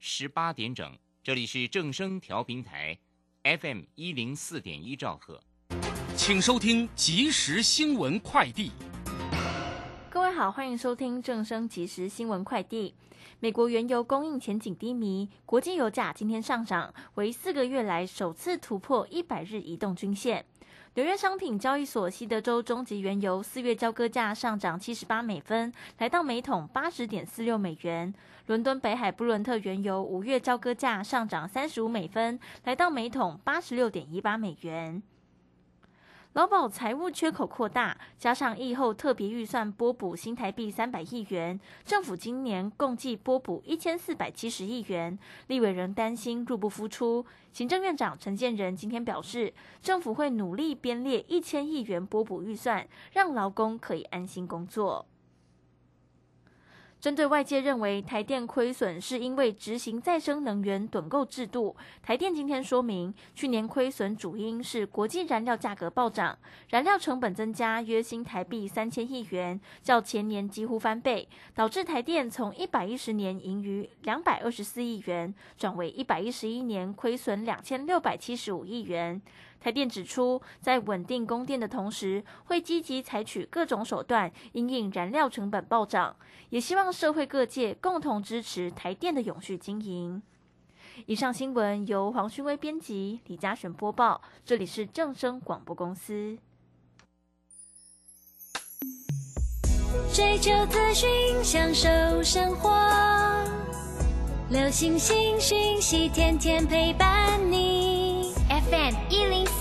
十八点整，这里是正声调频台，FM 一零四点一兆赫，请收听即时新闻快递。各位好，欢迎收听正声即时新闻快递。美国原油供应前景低迷，国际油价今天上涨，为四个月来首次突破一百日移动均线。纽约商品交易所西德州中级原油四月交割价上涨七十八美分，来到每桶八十点四六美元。伦敦北海布伦特原油五月交割价上涨三十五美分，来到每桶八十六点一八美元。劳保财务缺口扩大，加上疫后特别预算拨补新台币三百亿元，政府今年共计拨补一千四百七十亿元。立委仍担心入不敷出。行政院长陈建仁今天表示，政府会努力编列一千亿元拨补预算，让劳工可以安心工作。针对外界认为台电亏损是因为执行再生能源趸购制度，台电今天说明，去年亏损主因是国际燃料价格暴涨，燃料成本增加约新台币三千亿元，较前年几乎翻倍，导致台电从一百一十年盈余两百二十四亿元，转为一百一十一年亏损两千六百七十五亿元。台电指出，在稳定供电的同时，会积极采取各种手段，因应燃料成本暴涨，也希望社会各界共同支持台电的永续经营。以上新闻由黄勋威编辑，李嘉璇播报，这里是正声广播公司。追求资讯，享受生活，流星星讯息，天天陪伴你。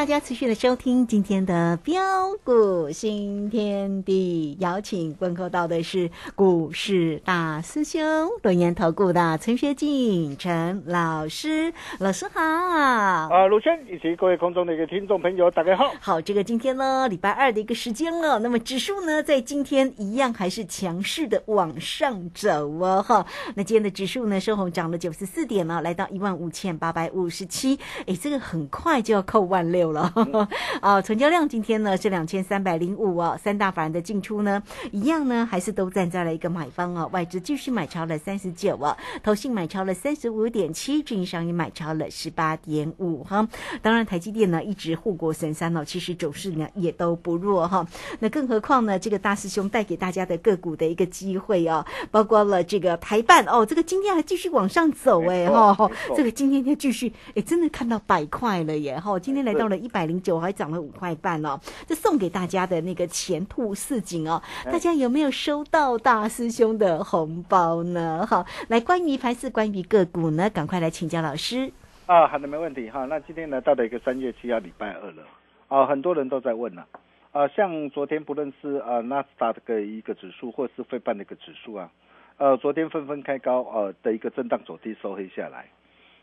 大家持续的收听今天的标股新天地，邀请问候到的是股市大师兄轮研投顾的陈学进陈老师，老师好。啊，卢轩以及各位空中的一个听众朋友，大家好。好，这个今天呢，礼拜二的一个时间了，那么指数呢，在今天一样还是强势的往上走哦，哈。那今天的指数呢，收红涨了九十四点呢，来到一万五千八百五十七，哎，这个很快就要扣万六。了 啊，成交量今天呢是两千三百零五哦，三大法人的进出呢一样呢，还是都站在了一个买方哦，外资继续买超了三十九哦，投信买超了三十五点七，券商也买超了十八点五哈。当然，台积电呢一直护国神山哦，其实走势呢也都不弱哈。那更何况呢，这个大师兄带给大家的个股的一个机会哦，包括了这个台办哦，这个今天还继续往上走哎哈，这个今天就继续哎，真的看到百块了耶哈，今天来到了。一百零九还涨了五块半哦，这送给大家的那个前兔似锦哦，大家有没有收到大师兄的红包呢？好，来关于盘是关于个股呢，赶快来请教老师啊。好的，没问题哈。那今天呢，到了一个三月七号礼拜二了啊，很多人都在问呢啊，像昨天不论是啊纳斯达克一个指数，或是费半的一个指数啊，呃，昨天纷纷开高呃的一个震荡走低收黑下来。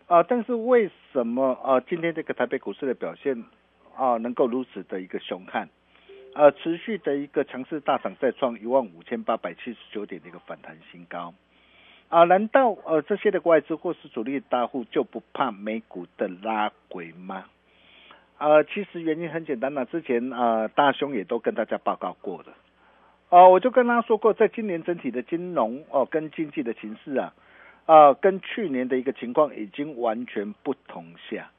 啊，但是为什么啊？今天这个台北股市的表现啊，能够如此的一个凶悍呃持续的一个强势大涨，再创一万五千八百七十九点的一个反弹新高。啊，难道呃这些的外资或是主力大户就不怕美股的拉回吗？呃，其实原因很简单了，之前啊大兄也都跟大家报告过了。哦，我就跟他说过，在今年整体的金融哦跟经济的形势啊，啊跟去年的一个情况已经完全不同下。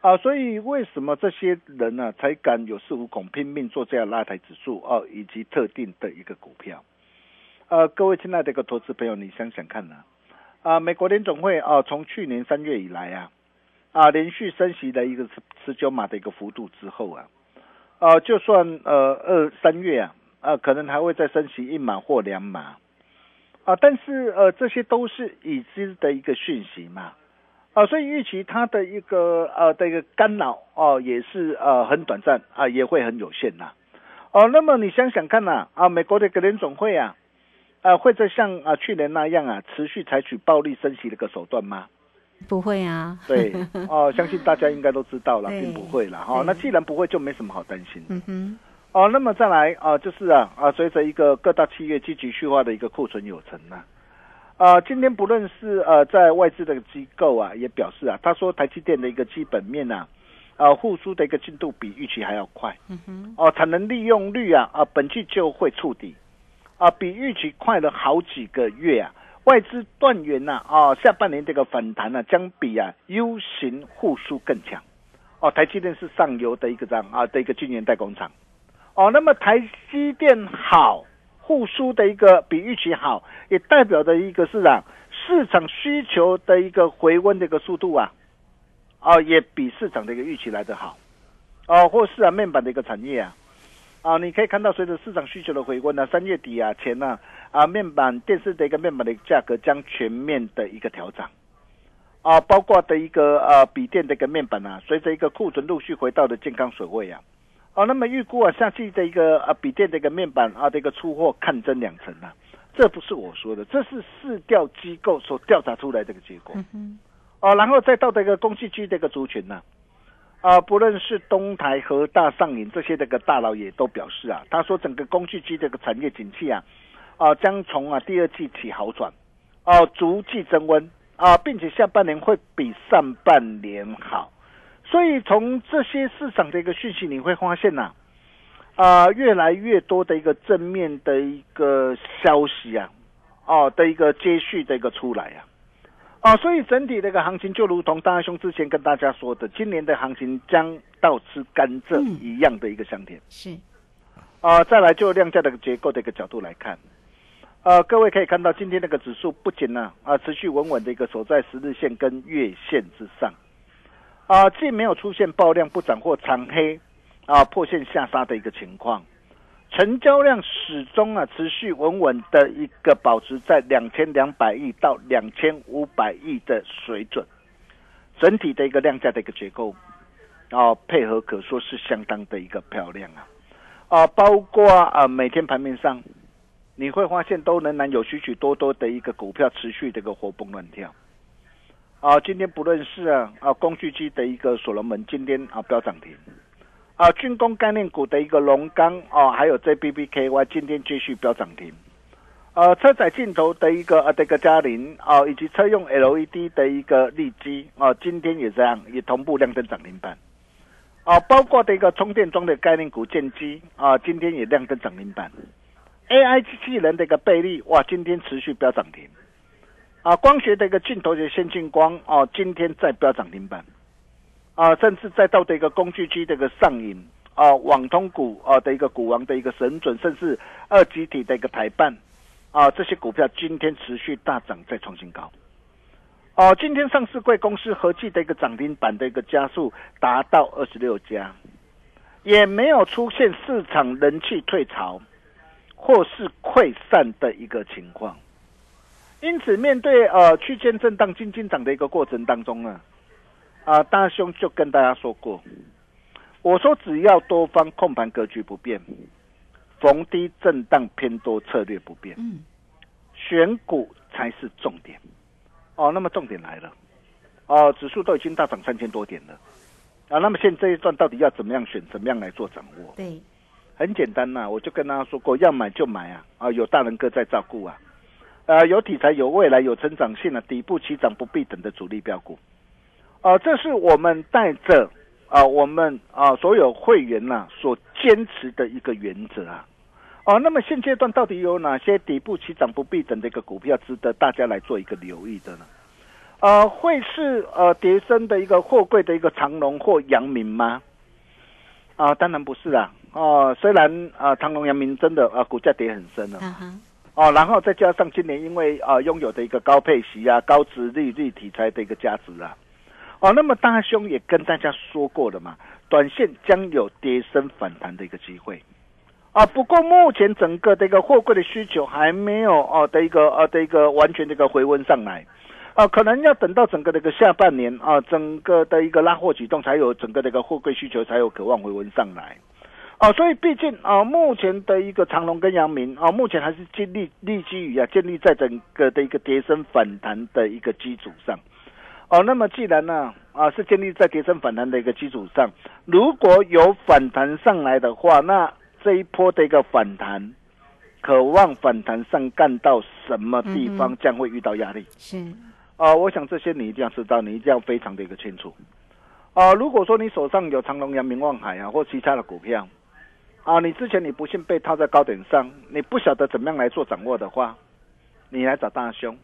啊，所以为什么这些人呢才敢有恃无恐，拼命做这样拉抬指数哦，以及特定的一个股票？呃，各位亲爱的一个投资朋友，你想想看呢？啊，美国联总会啊，从去年三月以来啊，啊连续升息的一个十十九码的一个幅度之后啊，啊就算呃二三月啊，啊可能还会再升息一码或两码，啊，但是呃这些都是已知的一个讯息嘛。啊，所以预期它的一个呃的一个干扰哦，也是呃很短暂啊，也会很有限呐。哦，那么你想想看呐，啊，美国的格联总会啊，啊，会再像啊去年那样啊，持续采取暴力升息的一个手段吗？不会啊。对，哦，相信大家应该都知道了，并不会了哈。那既然不会，就没什么好担心。嗯哼。哦，那么再来啊，就是啊啊，随着一个各大企业积极去化的一个库存有成呢。啊，今天不论是呃，在外资的机构啊，也表示啊，他说台积电的一个基本面啊，呃，复苏的一个进度比预期还要快。嗯哼。哦，产能利用率啊，啊，本季就会触底，啊，比预期快了好几个月啊。外资断源呐，啊，下半年这个反弹呢，将比啊 U 型复苏更强。哦，台积电是上游的一个这样啊的一个晶圆代工厂。哦，那么台积电好。复苏的一个比预期好，也代表的一个市场，市场需求的一个回温的一个速度啊，哦，也比市场的一个预期来得好，哦，或是啊面板的一个产业啊，啊，你可以看到随着市场需求的回温呢，三月底啊前呢啊面板电视的一个面板的价格将全面的一个调整，啊，包括的一个呃笔电的一个面板啊，随着一个库存陆续回到的健康水位啊。哦，那么预估啊，夏季的一个啊，笔电的一个面板啊的一个出货看增两成啊，这不是我说的，这是市调机构所调查出来这个结果。嗯哦，然后再到这个工具机的一个族群呢，啊，不论是东台和大上影这些这个大佬也都表示啊，他说整个工具机这个产业景气啊，啊将从啊第二季起好转，哦逐季增温啊，并且下半年会比上半年好。所以从这些市场的一个讯息，你会发现呐，啊，越来越多的一个正面的一个消息啊，哦的一个接续的一个出来啊，啊，所以整体的一个行情就如同大兄之前跟大家说的，今年的行情将到吃甘蔗一样的一个香甜。是，啊，再来就量价的结构的一个角度来看，呃，各位可以看到今天那个指数不仅呢啊持续稳稳的一个守在十日线跟月线之上。啊，既没有出现爆量不涨或长黑，啊破线下杀的一个情况，成交量始终啊持续稳稳的一个保持在两千两百亿到两千五百亿的水准，整体的一个量价的一个结构，啊配合可说是相当的一个漂亮啊，啊包括啊每天盘面上，你会发现都仍然有许许多多的一个股票持续的一个活蹦乱跳。啊，今天不论是啊啊工具机的一个所罗门，今天啊飙涨停，啊军工概念股的一个龙钢啊，还有 JBBKY 今天继续飙涨停，呃车载镜头的一个啊这个嘉麟啊，以及车用 LED 的一个利基啊，今天也这样也同步亮灯涨停板，啊包括的一个充电桩的概念股建机啊，今天也亮灯涨停板，AI 机器人的一个倍率哇，今天持续飙涨停。啊，光学的一个镜头的先进光哦，今天再飙涨停板，啊，甚至再到的一个工具机的一个上影啊，网通股啊的一个股王的一个神准，甚至二级体的一个台办啊，这些股票今天持续大涨，再创新高。哦，今天上市贵公司合计的一个涨停板的一个加速达到二十六家，也没有出现市场人气退潮或是溃散的一个情况。因此，面对呃区间震荡、金金涨的一个过程当中呢，啊，大兄就跟大家说过，我说只要多方控盘格局不变，逢低震荡偏多策略不变，嗯，选股才是重点。哦，那么重点来了，哦，指数都已经大涨三千多点了，啊，那么现这一段到底要怎么样选，怎么样来做掌握？对，很简单呐、我就跟大家说过，要买就买啊，啊，有大人哥在照顾啊，呃，有题材、有未来、有成长性的、底部起涨不必等的主力标股，啊、这是我们带着啊、我们啊、所有会员呐、所坚持的一个原则啊。哦，那么现阶段到底有哪些底部起涨不必等的一个股票值得大家来做一个留意的呢？呃，会是呃叠升的一个货柜的一个长龙或阳明吗？啊、当然不是啦。哦、虽然啊、长隆、阳明真的啊、股价跌很深了。哦，然后再加上今年因为啊、拥有的一个高配息啊、高值利率题材的一个价值啊，哦，那么大兄也跟大家说过了嘛，短线将有跌升反弹的一个机会。啊，不过目前整个的一个货柜的需求还没有哦的一个呃的一个完全的一个回温上来，啊，可能要等到整个的一个下半年啊，整个的一个拉货举动才有整个的一个货柜需求才有渴望回温上来。哦、所以毕竟啊、目前的一个长隆跟阳明啊、目前还是建立立基于啊，建立在整个的一个跌升反弹的一个基础上。哦，那么既然呢啊是建立在跌升反弹的一个基础上，如果有反弹上来的话，那这一波的一个反弹，渴望反弹上干到什么地方将会遇到压力？是，啊、我想这些你一定要知道，你一定要非常的一个清楚。啊、如果说你手上有长隆、阳明、望海啊，或其他的股票，啊，你之前你不幸被套在高点上，你不晓得怎么样来做掌握的话，你来找大兄，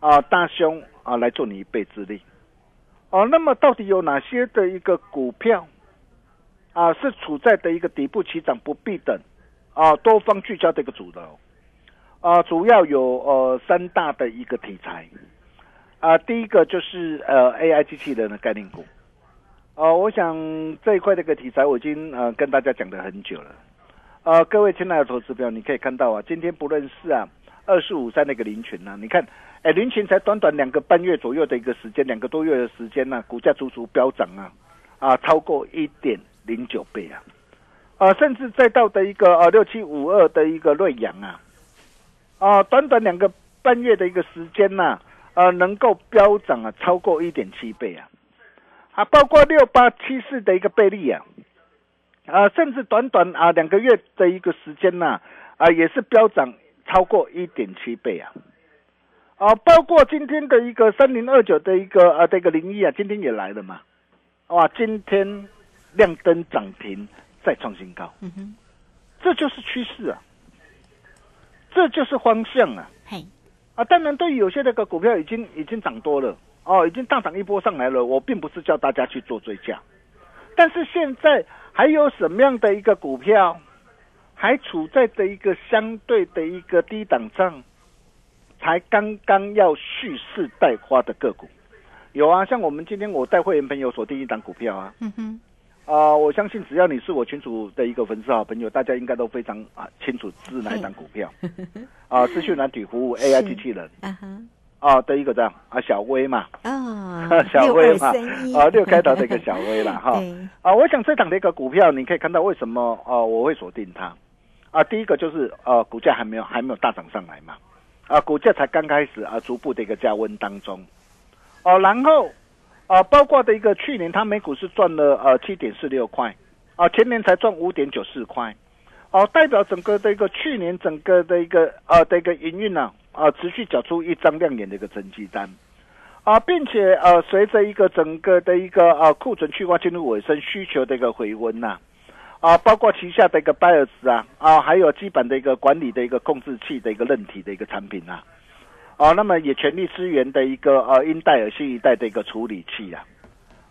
啊，大兄啊来做你一臂之力。哦、那么到底有哪些的一个股票啊是处在的一个底部起涨不必等啊多方聚焦的一个主流？啊，主要有呃三大的一个题材。啊，第一个就是呃 AI 机器人的概念股。呃，我想这一块的一个题材我已经呃跟大家讲了很久了。呃，各位亲爱的投资票，你可以看到啊，今天不论是啊二四五三那个林群呐、你看，哎，林群才短短两个半月左右的一个时间，两个多月的时间呢、股价足足飙涨啊，啊，超过一点零九倍啊，啊，甚至再到的一个呃六七五二的一个瑞阳啊，啊，短短两个半月的一个时间呐、呃，能够飙涨啊，超过一点七倍啊，啊，包括六八七四的一个倍率啊，啊，甚至短短啊两个月的一个时间呐、啊，也是飙涨超过一点七倍啊，啊，包括今天的一个三零二九的一个啊这个零一啊，今天也来了嘛，哇，今天亮灯涨停再创新高，嗯哼，这就是趋势啊，这就是方向啊。嘿，啊，当然，对于有些那个股票已经已经涨多了哦，已经大涨一波上来了。我并不是叫大家去做追加，但是现在还有什么样的一个股票还处在的一个相对的一个低档上，才刚刚要蓄势待发的个股？有啊，像我们今天我带会员朋友锁定一档股票啊，嗯哼，啊、我相信只要你是我群主的一个粉丝好朋友，大家应该都非常啊清楚是哪一档股票。啊，资讯软体服务 AI 机器人。啊哈，啊的一个这样啊小微嘛，哦，小微嘛。啊 六开头的一个小微啦哈，啊，我想这档的一个股票，你可以看到为什么啊我会锁定它。啊，第一个就是呃股价还没有还没有大涨上来嘛，啊股价才刚开始啊逐步的一个加温当中，哦、然后啊包括的一个去年它每股是赚了呃七点四六块，啊前年才赚五点九四块，哦、代表整个的一个去年整个的一个呃的一个营运呢啊啊持续缴出一张亮眼的一个成绩单。啊，并且呃，随着一个整个的一个呃库存去化进入尾声，需求的一个回温呐、啊，包括旗下的一个 b 尔 s 啊，啊，还有基本的一个管理的一个控制器的一个韧体的一个产品啊，啊，那么也全力支援的一个呃英戴尔新一代的一个处理器啊，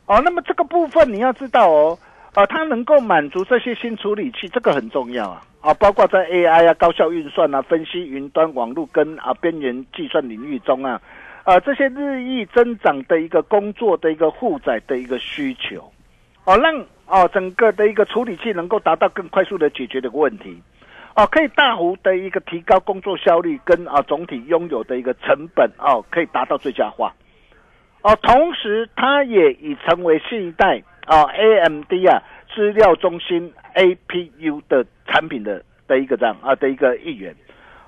哦、那么这个部分你要知道哦，啊，它能够满足这些新处理器，这个很重要啊，啊，包括在 AI 啊、高效运算啊、分析云端网络跟啊边缘计算领域中啊。啊，这些日益增长的一个工作的一个负载的一个需求，哦，让哦整个的一个处理器能够达到更快速的解决的问题，哦，可以大幅的一个提高工作效率跟啊总体拥有的一个成本哦，可以达到最佳化，哦，同时它也已成为新一代啊 AMD 啊资料中心 APU 的产品的的一个这样啊的一个一员，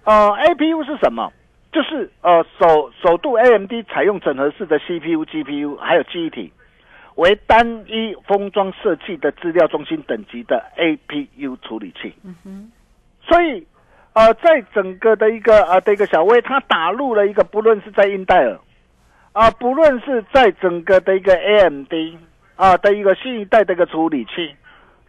呃，APU 是什么？就是呃首首度 AMD 采用整合式的 CPU、GPU 还有记忆体，为单一封装设计的资料中心等级的 APU 处理器。嗯哼，所以，呃，在整个的一个呃的一个小微，它打入了一个，不论是在英戴尔，啊、不论是在整个的一个 AMD 啊、的一个新一代的一个处理器，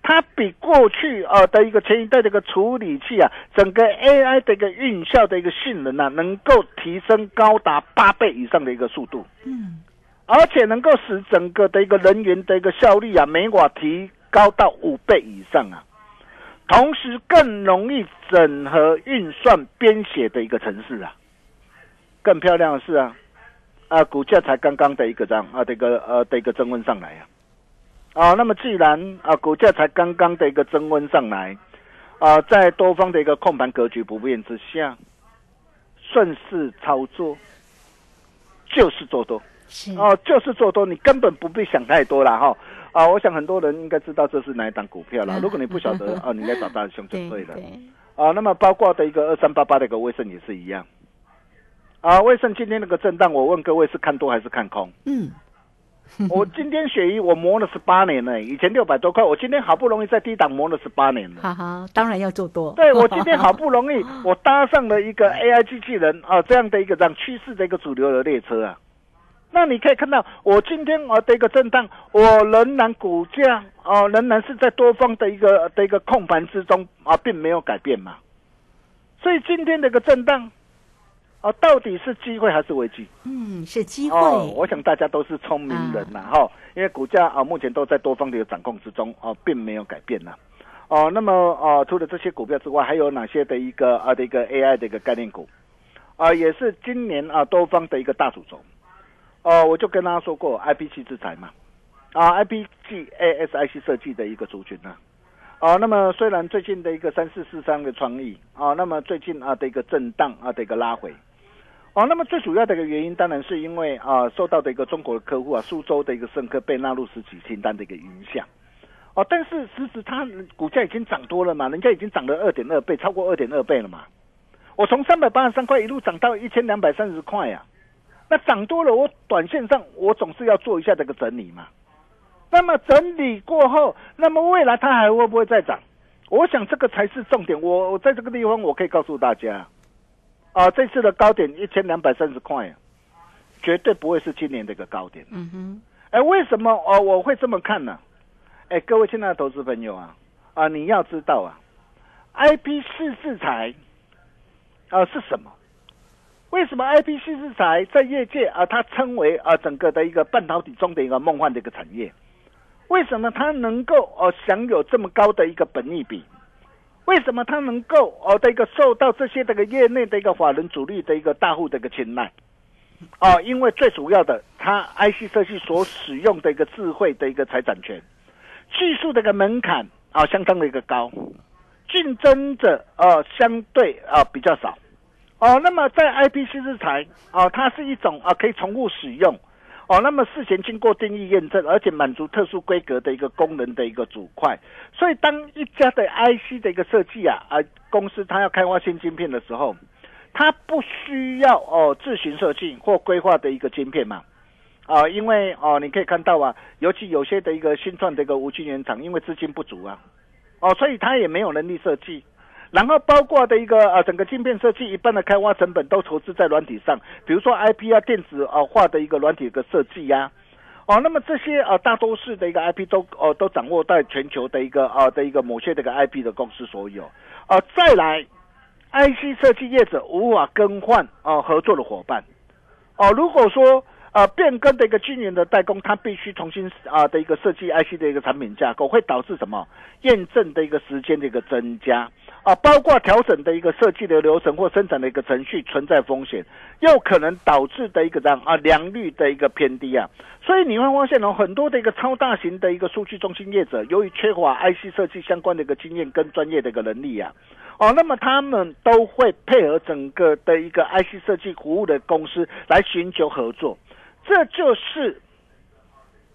它比过去啊、的一个前一代的一个处理器啊，整个 AI 的一个运效的一个性能啊，能够提升高达八倍以上的一个速度。嗯，而且能够使整个的一个人员的一个效率啊，每瓦提高到五倍以上啊，同时更容易整合运算编写的一个程式啊。更漂亮的是啊，啊，股价才刚刚的一个这样啊的一个呃的一个增温上来啊，啊，那么既然啊股价才刚刚的一个增温上来，啊，在多方的一个控盘格局不变之下，顺势操作就是做多。是哦，就是做多，你根本不必想太多了哈。啊，我想很多人应该知道这是哪一档股票啦。嗯如果你不晓得 啊，你来找大师兄就对了。对，啊，那么包括的一个二三八八的一个威盛也是一样。啊，威盛今天那个震荡，我问各位是看多还是看空？嗯，我今天雪衣我磨了十八年呢，以前六百多块，我今天好不容易在低档磨了十八年了。哈哈，当然要做多。对我今天好不容易，我搭上了一个 AI 机器人啊，这样的一个这样趋势的一个主流的列车啊。那你可以看到，我今天啊的一个震荡，我仍然股价啊仍然是在多方的一个的一个控盘之中啊，并没有改变嘛。所以今天的一个震荡啊，到底是机会还是危机？嗯，是机会。哦，我想大家都是聪明人呐，哈、因为股价啊目前都在多方的掌控之中，哦，并没有改变呐。哦，那么哦，除了这些股票之外，还有哪些的一个啊的一个 AI 的一个概念股啊，也是今年啊多方的一个大主轴。哦，我就跟大家说过，IP 器制裁嘛，啊，IPG ASIC 设计的一个族群呐、啊。那么虽然最近的一个三四四三的创意啊，那么最近啊的一个震荡啊的一个拉回。哦，那么最主要的一个原因，当然是因为啊，受到的一个中国的客户啊，苏州的一个盛客被纳入实体清单的一个影响。哦，但是实质它股价已经涨多了嘛，人家已经涨了二点二倍，超过二点二倍了嘛。我从三百八十三块一路涨到一千两百三十块呀、那涨多了，我短线上我总是要做一下这个整理嘛。那么整理过后，那么未来它还会不会再涨？我想这个才是重点。我我在这个地方，我可以告诉大家，啊，这次的高点一千两百三十块，绝对不会是今年的一个高点。嗯哼，哎，为什么哦我会这么看呢？哎，各位亲爱的投资朋友啊，啊，你要知道啊，IP 四制裁啊是什么？为什么 IP 四制裁在业界啊，它称为啊整个的一个半导体中的一个梦幻的一个产业？为什么它能够哦享有这么高的一个本益比？为什么它能够哦的一个受到这些这个业内的一个法人主力的一个大户的一个青睐？哦，因为最主要的，它 IC 设计所使用的一个智慧的一个财产权，技术的一个门槛啊、相当的一个高，竞争者呃相对啊、比较少。哦，那么在 IPC 制裁哦，它是一种啊可以重复使用哦，那么事前经过定义验证，而且满足特殊规格的一个功能的一个主块。所以当一家的 IC 的一个设计啊啊公司它要开发新晶片的时候，它不需要哦自行设计或规划的一个晶片嘛。啊、因为哦，你可以看到啊，尤其有些的一个新创的一个无晶圆厂，因为资金不足啊，哦，所以它也没有能力设计。然后包括的一个呃整个晶片设计一半的开发成本都投资在软体上，比如说 IP 啊电子啊化的一个软体的设计呀、哦，那么这些呃大多数的一个 IP 都哦、都掌握在全球的一个啊、的一个某些这个 IP 的公司所有。哦、再来，IC 设计业者无法更换啊、合作的伙伴。哦，如果说呃变更的一个晶圆的代工，它必须重新啊、的一个设计 IC 的一个产品架构，会导致什么？验证的一个时间的一个增加。啊，包括调整的一个设计的流程或生产的一个程序存在风险，又可能导致的一个这样啊良率的一个偏低啊，所以你会发现哦，很多的一个超大型的一个数据中心业者，由于缺乏 IC 设计相关的一个经验跟专业的一个能力啊，哦，那么他们都会配合整个的一个 IC 设计服务的公司来寻求合作，这就是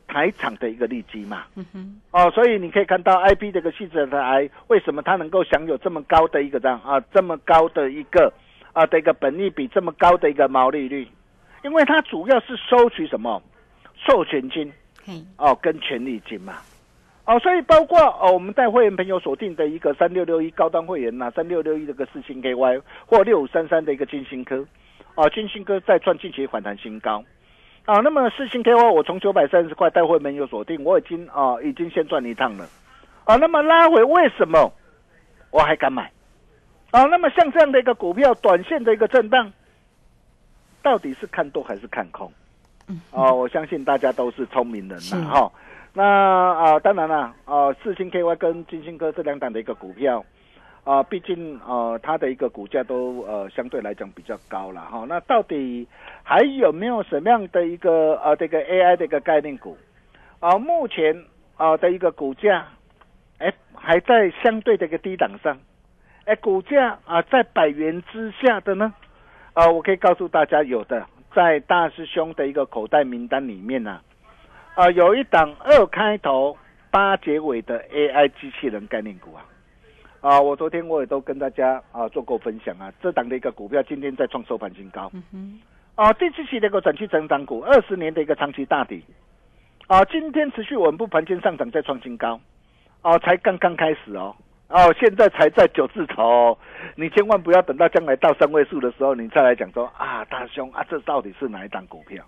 台厂的一个利基嘛。嗯哼，哦，所以你可以看到 IP 这个细制台为什么它能够享有这么高的一个这样啊，这么高的一个啊的一个本利比，这么高的一个毛利率，因为它主要是收取什么？授权金。嘿，哦，跟权利金嘛。哦，所以包括哦，我们带会员朋友锁定的一个三六六一高端会员呐，三六六一这个四星 KY 或六五三三的一个金星科，哦，金星科再创近期反弹新高，啊，那么四星 KY 我从九百三十块带会员有锁定，我已经啊已经先赚一趟了，啊，那么拉回为什么我还敢买？啊，那么像这样的一个股票，短线的一个震荡，到底是看多还是看空？哦，我相信大家都是聪明人呐，哈。那啊，当然了，啊，四星 KY 跟金星科这两档的一个股票，啊，毕竟呃，它的一个股价都呃相对来讲比较高了哈。那到底还有没有什么样的一个呃这个 AI 的一个概念股？啊，目前啊的一个股价，哎，还在相对的一个低档上，哎，股价啊在百元之下的呢？啊，我可以告诉大家，有的在大师兄的一个口袋名单里面呢。有一档二开头八结尾的 AI 机器人概念股啊，啊，我昨天我也都跟大家啊做过分享啊，这档的一个股票今天在创收盘新高，嗯哼，啊，第七期的一个短期成长股，二十年的一个长期大底，啊，今天持续稳步盘间上涨，再创新高，哦，才刚刚开始哦，哦，现在才在九字头，你千万不要等到将来到三位数的时候，你再来讲说啊，大兄啊，这到底是哪一档股票？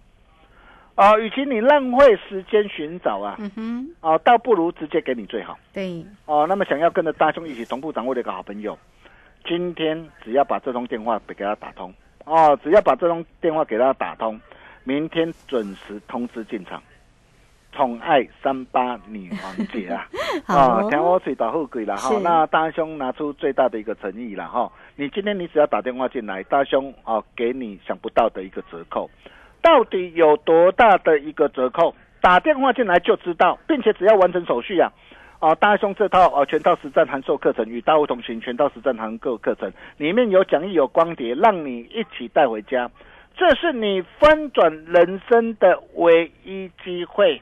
啊，与其你浪费时间寻找啊，嗯哼，啊，倒不如直接给你最好。对，哦，那么想要跟着大兄一起同步掌握的一个好朋友，今天只要把这通电话给给他打通，哦，只要把这通电话给他打通，明天准时通知进场，宠爱三八女王节啊，啊，听我嘴打后鬼了哈，那大兄拿出最大的一个诚意了哈，你今天你只要打电话进来，大兄啊，给你想不到的一个折扣。到底有多大的一个折扣？打电话进来就知道，并且只要完成手续啊，啊，大兄这套啊全套实战函授课程与大物同行全套实战函购课程里面有讲义有光碟，让你一起带回家，这是你翻转人生的唯一机会。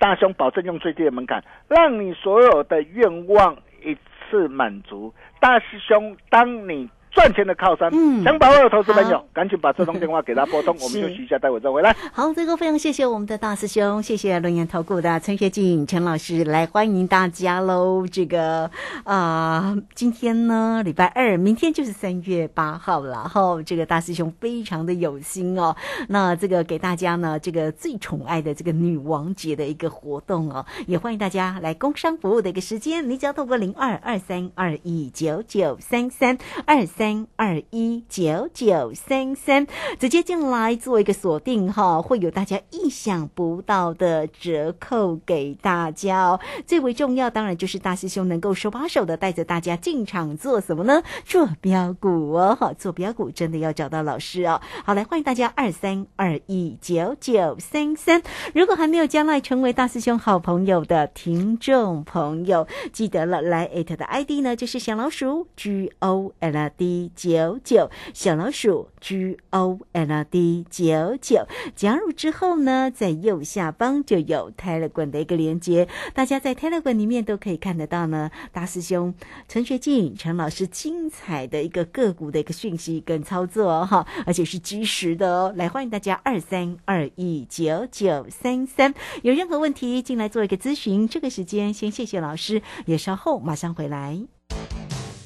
大兄保证用最低的门槛，让你所有的愿望一次满足。大师兄，当你。赚钱的靠山，嗯，想把握的投资朋友，赶紧把这通电话给他拨通，我们休息一下，待会再回来。好，这个非常谢谢我们的大师兄，谢谢龙岩投顾的陈学静陈老师来欢迎大家喽。这个啊，今天呢礼拜二，明天就是三月八号了。哈，这个大师兄非常的有心哦。那这个给大家呢，这个最宠爱的这个女王节的一个活动哦，也欢迎大家来工商服务的一个时间，你只要透过零二二三二一九九三三二。三三二一九九三三，直接进来做一个锁定哈，会有大家意想不到的折扣给大家哦。最为重要，当然就是大师兄能够手把手的带着大家进场做什么呢？做标股哦，哈，做标股真的要找到老师哦。好，来欢迎大家二三二一九九三三。如果还没有将来成为大师兄好朋友的听众朋友，记得了，来艾特的 ID 呢就是小老鼠 G O L D。九九小老鼠 G O L D 九九加入之后呢，在右下方就有 Telegram 的一个连接，大家在 Telegram 里面都可以看得到呢。大师兄陈学进陈老师精彩的一个个股的一个讯息跟操作哈，而且是及时的哦。来欢迎大家二三二一九九三三，有任何问题进来做一个咨询。这个时间先谢谢老师，也稍后马上回来。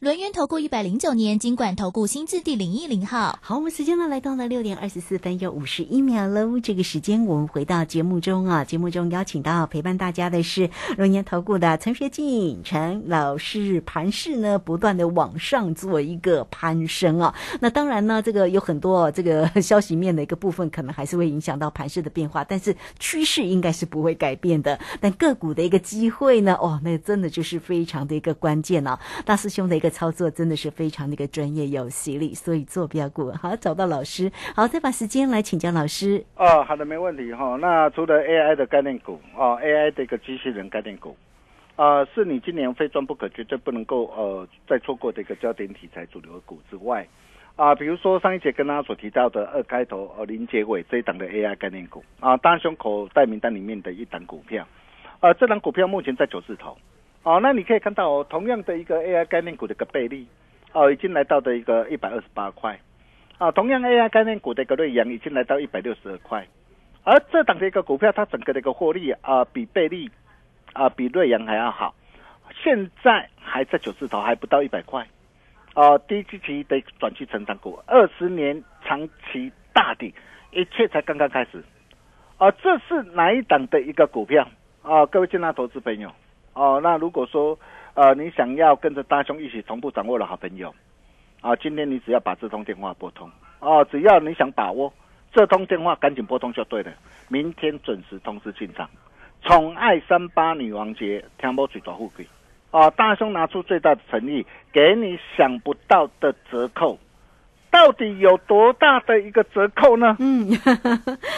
轮源投顾一百零九年金管投顾新字第零一零号。好，我们时间呢来到了六点二十四分又五十一秒喽。这个时间我们回到节目中啊，节目中邀请到陪伴大家的是龙年投顾的陈学进陈老师。盘势呢不断的往上做一个攀升啊，那当然呢，这个有很多这个消息面的一个部分，可能还是会影响到盘势的变化，但是趋势应该是不会改变的。但个股的一个机会呢，哦，那真的就是非常的一个关键啊。大师兄的一个。操作真的是非常的一个专业有实力，所以做标股好找到老师，好再把时间来请教老师。哦，好的，没问题哈。那除了 AI 的概念股哦，AI 的一个机器人概念股，啊，是你今年非赚不可，绝对不能够呃再错过的一个焦点题材主流股之外，啊，比如说上一节跟大家所提到的二开头呃零结尾这一档的 AI 概念股啊，大胸口袋名单里面的一档股票，呃，这档股票目前在九字头。哦，那你可以看到哦，同样的一个 AI 概念股的一个倍率，哦，已经来到的一个一百二十八块，啊，同样 AI 概念股的一个瑞阳已经来到一百六十二块，而这档的一个股票，它整个的一个获利啊，比倍率啊，比瑞阳还要好，现在还在九字头，还不到一百块，啊，低期的短期成长股，二十年长期大底，一切才刚刚开始，啊，这是哪一档的一个股票？啊？各位进来投资朋友。哦，那如果说，呃，你想要跟着大兄一起同步掌握的好朋友，啊，今天你只要把这通电话拨通，哦，只要你想把握这通电话，赶紧拨通就对了。明天准时通知进场，宠爱三八女王节，听播最大富贵，啊，大兄拿出最大的诚意，给你想不到的折扣。到底有多大的一个折扣呢？嗯，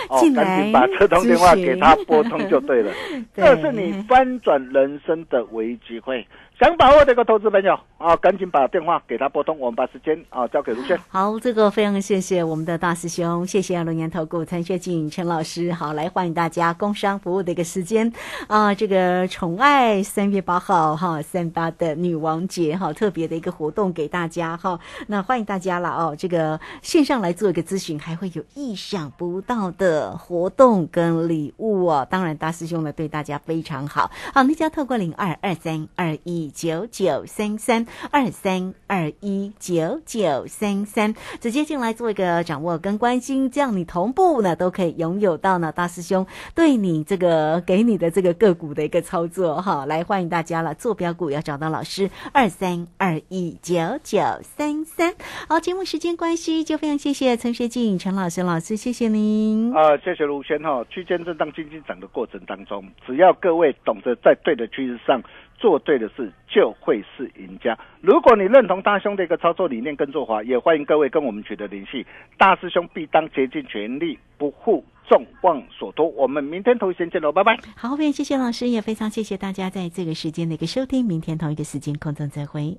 哦，赶紧把这通电话给他拨通就对了，这是你翻转人生的唯一机会。想把握这个投资朋友啊，赶紧把电话给他拨通，我们把时间啊交给卢轩。好，这个非常谢谢我们的大师兄，谢谢龙年投顾陈学静陈老师。好，来欢迎大家工商服务的一个时间啊，这个宠爱三月八号哈，三八的女王节哈，特别的一个活动给大家哈。那欢迎大家了哦，这个线上来做一个咨询，还会有意想不到的活动跟礼物哦。当然，大师兄呢对大家非常好。好，那就要透过零二二三二一。九九三三二三二一九九三三，直接进来做一个掌握跟关心，这样你同步呢都可以拥有到呢大师兄对你这个给你的这个个股的一个操作哈。来欢迎大家了，坐标股要找到老师二三二一九九三三。好，节目时间关系，就非常谢谢陈学静陈老师老师，谢谢您。啊，谢谢卢轩哈。区间震荡、经济涨的过程当中，只要各位懂得在对的趋势上。做对的事就会是赢家。如果你认同大兄的一个操作理念跟做法，也欢迎各位跟我们取得联系。大师兄必当竭尽全力，不负众望所托。我们明天同一时间见喽，拜拜。好，非常谢谢老师，也非常谢谢大家在这个时间的一个收听。明天同一个时间空中再会。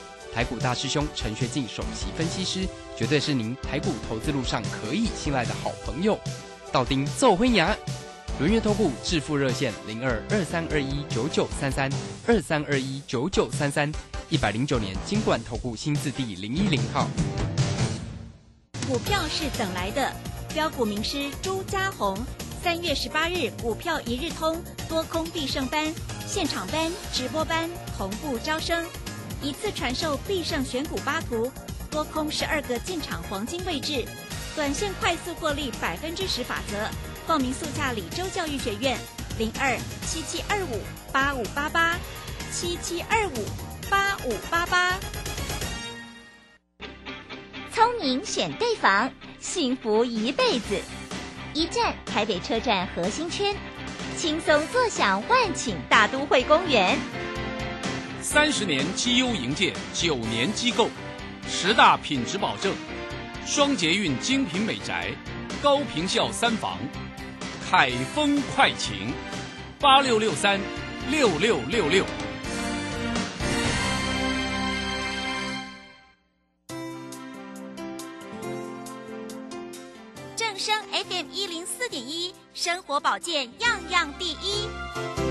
台股大师兄陈学进首席分析师，绝对是您台股投资路上可以信赖的好朋友。道丁奏辉牙，轮月投顾致富热线零二二三二一九九三三二三二一九九三三，一百零九年金管投顾新字第零一零号。股票是等来的，标股名师朱家红，三月十八日股票一日通多空必胜班现场班直播班同步招生。一次传授必胜选股八图，多空十二个进场黄金位置，短线快速获利百分之十法则。报名速下李州教育学院零二七七二五八五八八七七二五八五八八。聪明选对房，幸福一辈子。一站台北车站核心圈，轻松坐享万顷大都会公园。三十年绩优营建，九年机构，十大品质保证，双捷运精品美宅，高坪效三房，凯丰快晴，八六六三六六六六。正声 FM 一零四点一，生活保健样样第一。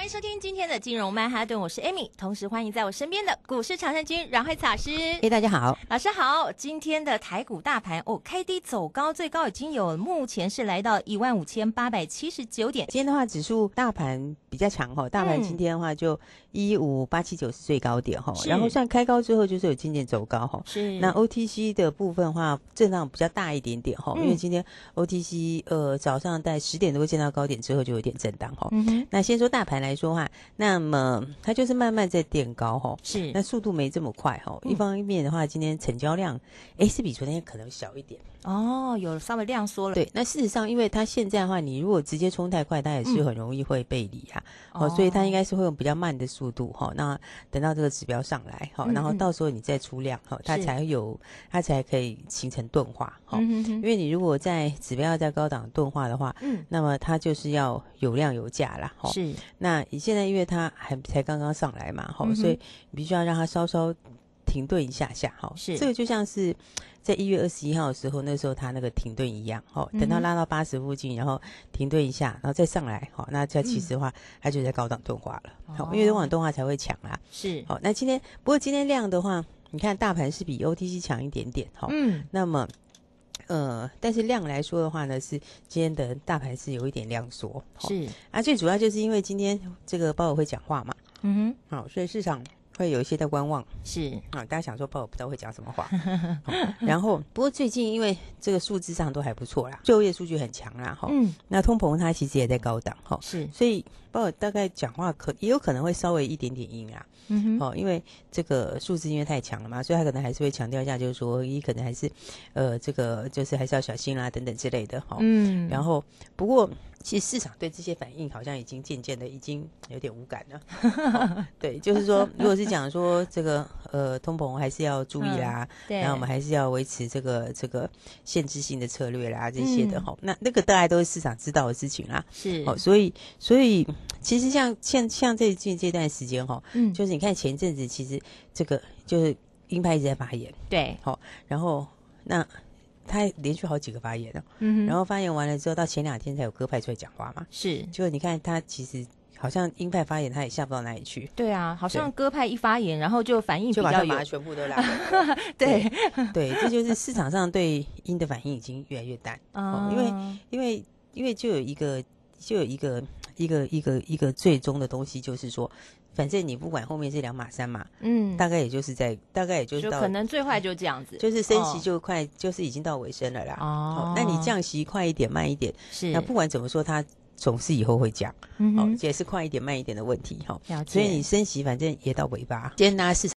欢迎收听今天的金融曼哈顿，我是 Amy，同时欢迎在我身边的股市常胜军阮慧慈老师。哎，大家好，老师好。今天的台股大盘哦，开低走高，最高已经有目前是来到一万五千八百七十九点。今天的话，指数大盘比较强哈，大盘今天的话就一五八七九是最高点哈，然后算开高之后就是有渐渐走高哈。是。那 OTC 的部分的话，震荡比较大一点点哈，因为今天 OTC 呃早上在十点多见到高点之后就有点震荡哈。嗯哼。那先说大盘来说话。那么它就是慢慢在垫高哈，是那速度没这么快哈。一方面的话，今天成交量哎是比昨天可能小一点哦，有稍微量缩了。对，那事实上，因为它现在的话，你如果直接冲太快，它也是很容易会背离啊。哦，所以它应该是会用比较慢的速度哈。那等到这个指标上来哈，然后到时候你再出量哈，它才有它才可以形成钝化哈。因为你如果在指标要在高档钝化的话，嗯，那么它就是要有量有价啦哈。是，那你现在。因为它还才刚刚上来嘛，哈，所以你必须要让它稍稍停顿一下下，哈，是。这个就像是在一月二十一号的时候，那时候它那个停顿一样，哈，等到拉到八十附近，然后停顿一下，然后再上来，好，那这其实的话，它就在高档钝化了，好，因为高档钝化才会强啊，是，好，那今天不过今天量的话，你看大盘是比 OTC 强一点点，哈，嗯，那么。呃，但是量来说的话呢，是今天的大盘是有一点量缩，是。啊，最主要就是因为今天这个鲍尔会讲话嘛，嗯哼，好，所以市场会有一些在观望，是。啊，大家想说鲍尔不知道会讲什么话，然后不过最近因为这个数字上都还不错啦，就业数据很强啦，哈，嗯，那通膨它其实也在高档，哈，是，所以鲍尔大概讲话可也有可能会稍微一点点硬啊。嗯哼，哦，因为这个数字因为太强了嘛，所以他可能还是会强调一下，就是说，一可能还是，呃，这个就是还是要小心啦，等等之类的，哈。嗯。然后，不过其实市场对这些反应好像已经渐渐的已经有点无感了。对，就是说，如果是讲说这个呃通膨还是要注意啦，对，然后我们还是要维持这个这个限制性的策略啦，这些的哈。那那个大概都是市场知道的事情啦。是。哦，所以所以其实像像像最近这段时间哈，嗯，就是。你看前一阵子，其实这个就是鹰派一直在发言，对，好，然后那他连续好几个发言了，嗯，然后发言完了之后，到前两天才有鸽派出来讲话嘛，是，就你看他其实好像鹰派发言，他也下不到哪里去，对啊，好像鸽派一发言，然后就反应就把它全部都拉，对。对，这就是市场上对鹰的反应已经越来越淡，哦，因为因为因为就有一个就有一个一个一个一个最终的东西，就是说。反正你不管后面是两码三码，嗯，大概也就是在大概也就是到可能最坏就这样子，就是升息就快，就是已经到尾声了啦。哦，那你降息快一点慢一点，是那不管怎么说，它总是以后会降，哦，也是快一点慢一点的问题哈。所以你升息反正也到尾巴，今天大家市场。